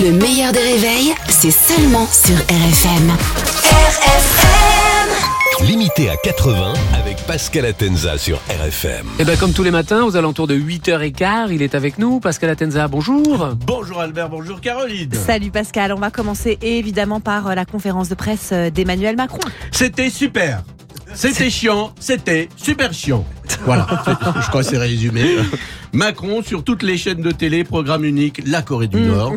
Le meilleur des réveils, c'est seulement sur RFM. RFM Limité à 80 avec Pascal Atenza sur RFM. Et bien comme tous les matins, aux alentours de 8h15, il est avec nous. Pascal Atenza, bonjour. Bonjour Albert, bonjour Caroline. Salut Pascal, on va commencer évidemment par euh, la conférence de presse euh, d'Emmanuel Macron. C'était super. C'était chiant, c'était super chiant. Voilà, je crois que c'est résumé. Macron sur toutes les chaînes de télé, programme unique, la Corée du Nord.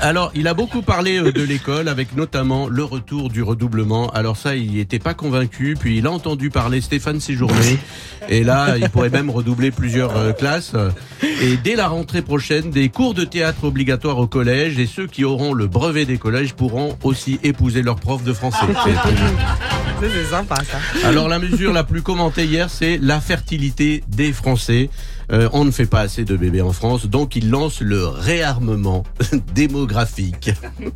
Alors, il a beaucoup parlé euh, de l'école, avec notamment le retour du redoublement. Alors ça, il n'était pas convaincu, puis il a entendu parler Stéphane Séjourné, et là, il pourrait même redoubler plusieurs euh, classes. Et dès la rentrée prochaine, des cours de théâtre obligatoires au collège, et ceux qui auront le brevet des collèges pourront aussi épouser leur prof de français. C'est sympa ça. Alors la mesure la plus commentée hier, c'est la fertilité des Français. Euh, on ne fait pas assez de bébés en France, donc il lance le réarmement démographique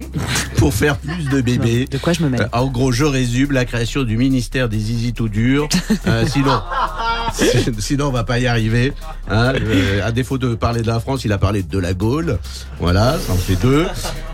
pour faire plus de bébés. De quoi je me mets Euh, En gros, je résume la création du ministère des Easy tout dur. Euh, sinon, sinon on va pas y arriver. Hein. Euh, à défaut de parler de la France, il a parlé de la Gaule. Voilà, ça en fait deux.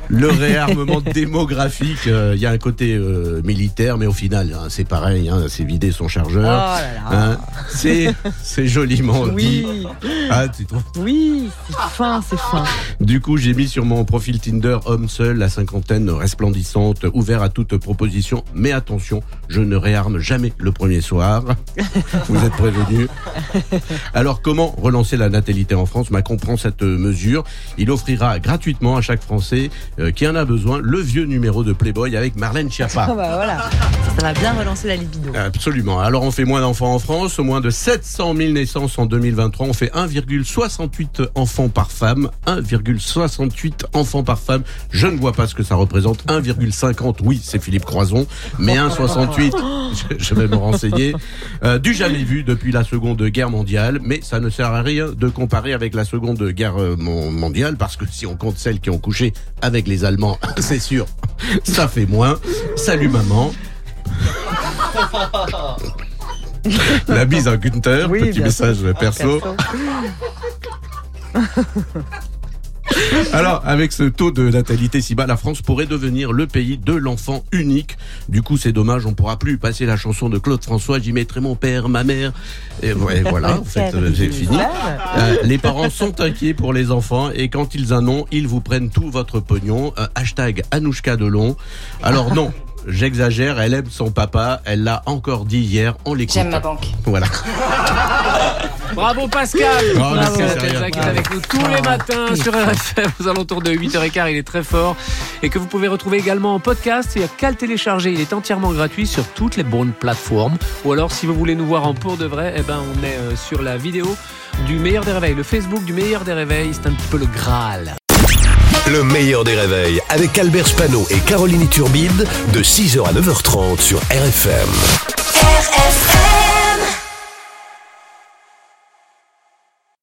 Le réarmement démographique, euh, il y a un côté euh, militaire, mais au final, hein, c'est pareil. Hein, c'est vider son chargeur. Oh. Hein, c'est c'est joliment dit. Oui, Ah, tu trouves? Oui, c'est fin, c'est fin. du coup, j'ai mis sur mon profil Tinder homme seul, la cinquantaine resplendissante, ouvert à toute proposition. Mais attention, je ne réarme jamais le premier soir. Vous êtes prévenus. Alors, comment relancer la natalité en France? Macron prend cette mesure. Il offrira gratuitement à chaque Français euh, qui en a besoin le vieux numéro de Playboy avec Marlène Oh Schiappa. bah voilà, ça, va bien relancer la libido. Absolument. Alors on fait moins d'enfants en France, moins de 700 000 naissances en 2023. On fait 1,68 enfants par femme. 1,68 enfants par femme. Je ne vois pas ce que ça représente. 1,50, oui, c'est Philippe Croison. Mais 1,68, je, je vais me renseigner. Euh, du jamais vu depuis la Seconde Guerre mondiale. Mais ça ne sert à rien de comparer avec la Seconde Guerre euh, mon- mondiale parce que si on compte celles qui ont couché avec les Allemands, c'est sûr, ça fait moins. Salut maman. La bise à Gunther, Oui, petit message perso. Alors, avec ce taux de natalité si bas, la France pourrait devenir le pays de l'enfant unique. Du coup, c'est dommage, on pourra plus passer la chanson de Claude François, j'y mettrai mon père, ma mère. Et ouais, voilà, en fait, euh, j'ai fini. Euh, les parents sont inquiets pour les enfants et quand ils en ont, ils vous prennent tout votre pognon. Euh, hashtag Anouchka Delon. Alors non. J'exagère, elle aime son papa, elle l'a encore dit hier, on l'écoute. J'aime ma banque. Voilà. Bravo Pascal. Merci, Pascal qui est avec nous tous les matins sur RFM aux alentours de 8h15. Il est très fort et que vous pouvez retrouver également en podcast. Il n'y a qu'à le télécharger. Il est entièrement gratuit sur toutes les bonnes plateformes. Ou alors, si vous voulez nous voir en pour de vrai, eh ben, on est euh, sur la vidéo du meilleur des réveils, le Facebook du meilleur des réveils. C'est un petit peu le Graal. Le meilleur des réveils avec Albert Spano et Caroline Turbide de 6h à 9h30 sur RFM. RFM